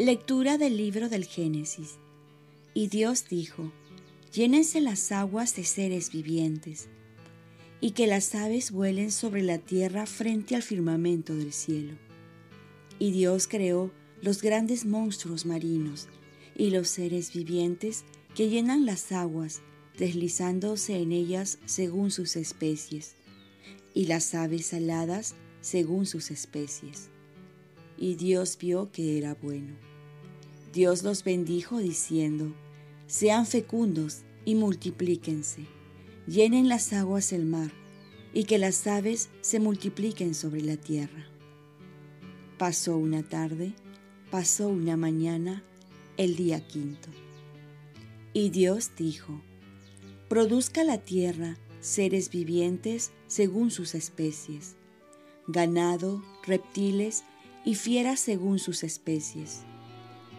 Lectura del libro del Génesis. Y Dios dijo, llénense las aguas de seres vivientes, y que las aves vuelen sobre la tierra frente al firmamento del cielo. Y Dios creó los grandes monstruos marinos y los seres vivientes que llenan las aguas, deslizándose en ellas según sus especies, y las aves aladas según sus especies. Y Dios vio que era bueno. Dios los bendijo diciendo, sean fecundos y multiplíquense, llenen las aguas el mar, y que las aves se multipliquen sobre la tierra. Pasó una tarde, pasó una mañana, el día quinto. Y Dios dijo, produzca la tierra seres vivientes según sus especies, ganado, reptiles y fieras según sus especies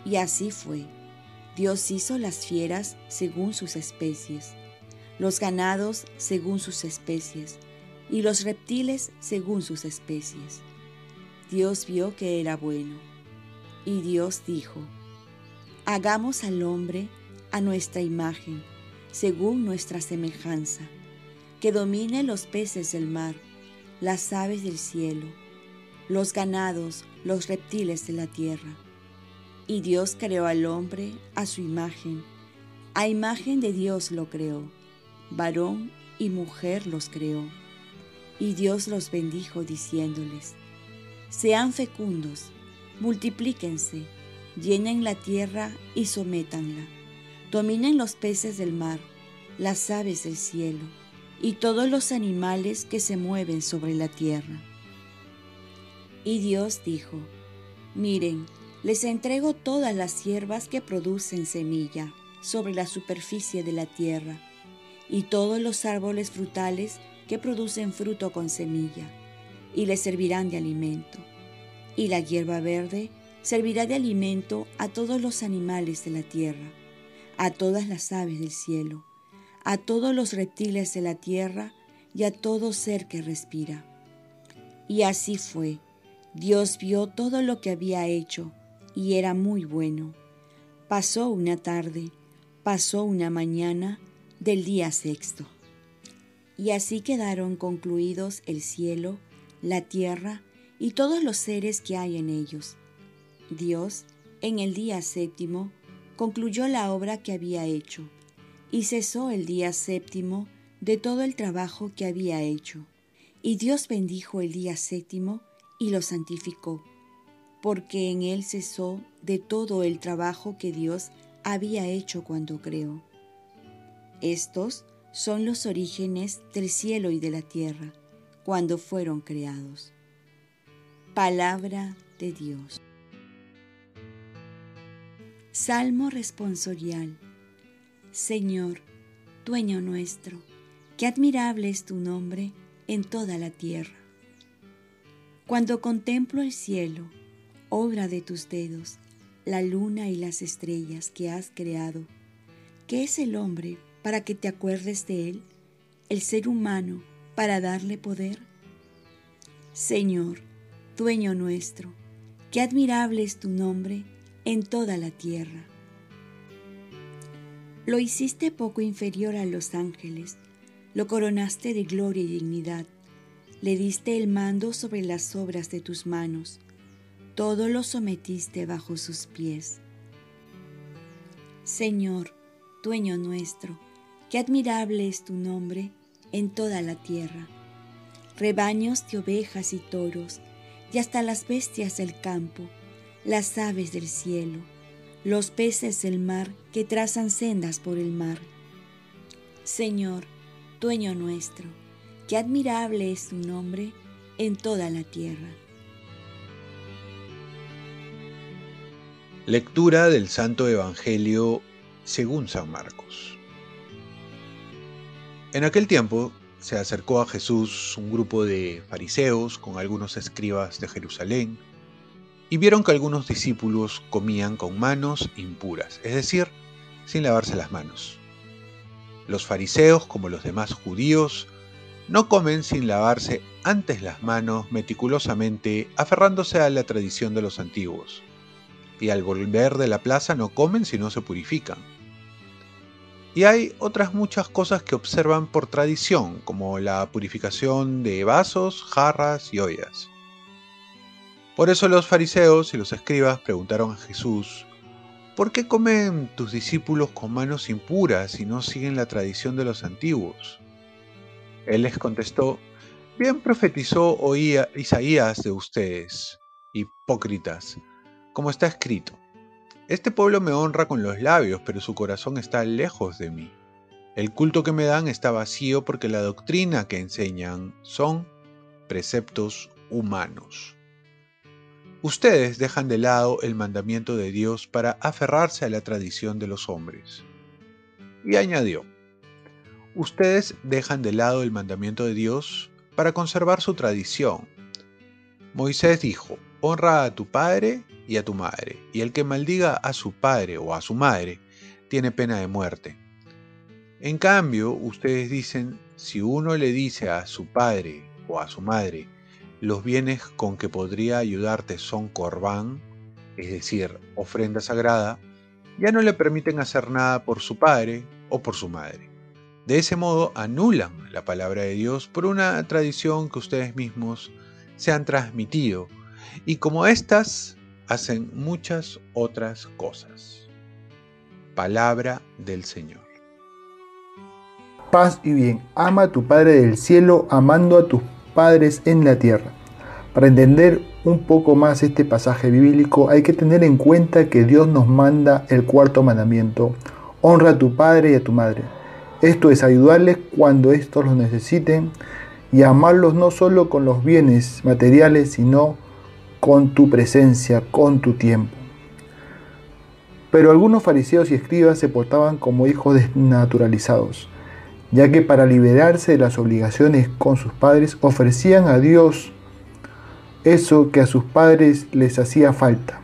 y así fue. Dios hizo las fieras según sus especies, los ganados según sus especies, y los reptiles según sus especies. Dios vio que era bueno. Y Dios dijo, Hagamos al hombre a nuestra imagen, según nuestra semejanza, que domine los peces del mar, las aves del cielo, los ganados, los reptiles de la tierra y Dios creó al hombre a su imagen. A imagen de Dios lo creó. Varón y mujer los creó. Y Dios los bendijo diciéndoles, Sean fecundos, multiplíquense, llenen la tierra y sométanla. Dominen los peces del mar, las aves del cielo y todos los animales que se mueven sobre la tierra. Y Dios dijo, Miren, les entrego todas las hierbas que producen semilla sobre la superficie de la tierra, y todos los árboles frutales que producen fruto con semilla, y les servirán de alimento. Y la hierba verde servirá de alimento a todos los animales de la tierra, a todas las aves del cielo, a todos los reptiles de la tierra y a todo ser que respira. Y así fue. Dios vio todo lo que había hecho, y era muy bueno. Pasó una tarde, pasó una mañana del día sexto. Y así quedaron concluidos el cielo, la tierra y todos los seres que hay en ellos. Dios, en el día séptimo, concluyó la obra que había hecho, y cesó el día séptimo de todo el trabajo que había hecho. Y Dios bendijo el día séptimo y lo santificó porque en él cesó de todo el trabajo que Dios había hecho cuando creó. Estos son los orígenes del cielo y de la tierra, cuando fueron creados. Palabra de Dios. Salmo responsorial. Señor, dueño nuestro, qué admirable es tu nombre en toda la tierra. Cuando contemplo el cielo, obra de tus dedos, la luna y las estrellas que has creado. ¿Qué es el hombre para que te acuerdes de él? ¿El ser humano para darle poder? Señor, dueño nuestro, qué admirable es tu nombre en toda la tierra. Lo hiciste poco inferior a los ángeles, lo coronaste de gloria y dignidad, le diste el mando sobre las obras de tus manos todo lo sometiste bajo sus pies. Señor, dueño nuestro, qué admirable es tu nombre en toda la tierra. Rebaños de ovejas y toros, y hasta las bestias del campo, las aves del cielo, los peces del mar que trazan sendas por el mar. Señor, dueño nuestro, qué admirable es tu nombre en toda la tierra. Lectura del Santo Evangelio según San Marcos. En aquel tiempo se acercó a Jesús un grupo de fariseos con algunos escribas de Jerusalén y vieron que algunos discípulos comían con manos impuras, es decir, sin lavarse las manos. Los fariseos, como los demás judíos, no comen sin lavarse antes las manos meticulosamente, aferrándose a la tradición de los antiguos y al volver de la plaza no comen si no se purifican. Y hay otras muchas cosas que observan por tradición, como la purificación de vasos, jarras y ollas. Por eso los fariseos y los escribas preguntaron a Jesús, ¿por qué comen tus discípulos con manos impuras y no siguen la tradición de los antiguos? Él les contestó, bien profetizó oía Isaías de ustedes, hipócritas, como está escrito. Este pueblo me honra con los labios, pero su corazón está lejos de mí. El culto que me dan está vacío porque la doctrina que enseñan son preceptos humanos. Ustedes dejan de lado el mandamiento de Dios para aferrarse a la tradición de los hombres. Y añadió, ustedes dejan de lado el mandamiento de Dios para conservar su tradición. Moisés dijo, honra a tu padre y a tu madre, y el que maldiga a su padre o a su madre tiene pena de muerte. En cambio, ustedes dicen, si uno le dice a su padre o a su madre, los bienes con que podría ayudarte son corbán, es decir, ofrenda sagrada, ya no le permiten hacer nada por su padre o por su madre. De ese modo anulan la palabra de Dios por una tradición que ustedes mismos se han transmitido y como éstas hacen muchas otras cosas. Palabra del Señor. Paz y bien, ama a tu Padre del cielo amando a tus padres en la tierra. Para entender un poco más este pasaje bíblico hay que tener en cuenta que Dios nos manda el cuarto mandamiento, honra a tu Padre y a tu Madre. Esto es ayudarles cuando estos los necesiten y amarlos no solo con los bienes materiales, sino con tu presencia, con tu tiempo. Pero algunos fariseos y escribas se portaban como hijos desnaturalizados, ya que para liberarse de las obligaciones con sus padres ofrecían a Dios eso que a sus padres les hacía falta.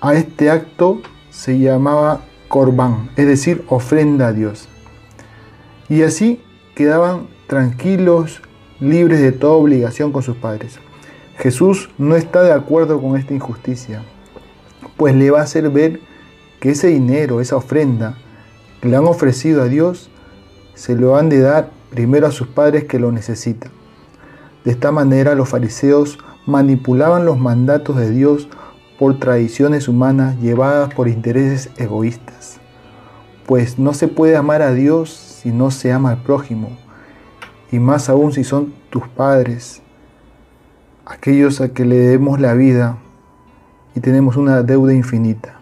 A este acto se llamaba corbán, es decir, ofrenda a Dios. Y así quedaban tranquilos, libres de toda obligación con sus padres. Jesús no está de acuerdo con esta injusticia, pues le va a hacer ver que ese dinero, esa ofrenda que le han ofrecido a Dios, se lo han de dar primero a sus padres que lo necesitan. De esta manera los fariseos manipulaban los mandatos de Dios por tradiciones humanas llevadas por intereses egoístas. Pues no se puede amar a Dios si no se ama al prójimo, y más aún si son tus padres, aquellos a que le debemos la vida y tenemos una deuda infinita.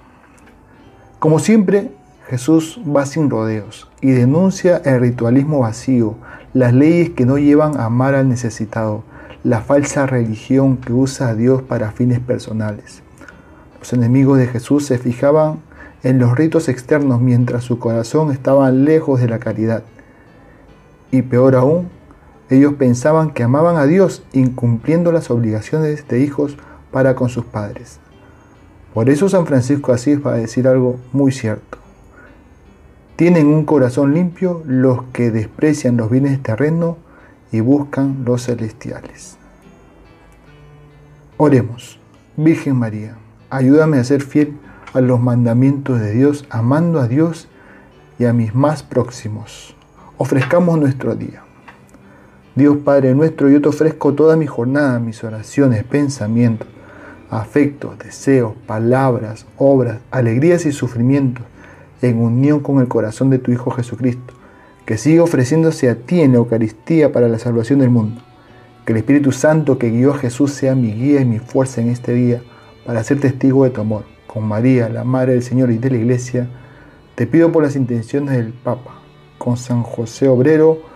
Como siempre, Jesús va sin rodeos y denuncia el ritualismo vacío, las leyes que no llevan a amar al necesitado, la falsa religión que usa a Dios para fines personales. Los enemigos de Jesús se fijaban en los ritos externos mientras su corazón estaba lejos de la caridad. Y peor aún, ellos pensaban que amaban a Dios incumpliendo las obligaciones de hijos para con sus padres. Por eso San Francisco Asís va a decir algo muy cierto. Tienen un corazón limpio los que desprecian los bienes terrenos y buscan los celestiales. Oremos, Virgen María, ayúdame a ser fiel a los mandamientos de Dios, amando a Dios y a mis más próximos. Ofrezcamos nuestro día. Dios Padre nuestro, yo te ofrezco toda mi jornada, mis oraciones, pensamientos, afectos, deseos, palabras, obras, alegrías y sufrimientos, en unión con el corazón de tu Hijo Jesucristo, que siga ofreciéndose a ti en la Eucaristía para la salvación del mundo. Que el Espíritu Santo que guió a Jesús sea mi guía y mi fuerza en este día para ser testigo de tu amor. Con María, la Madre del Señor y de la Iglesia, te pido por las intenciones del Papa, con San José Obrero,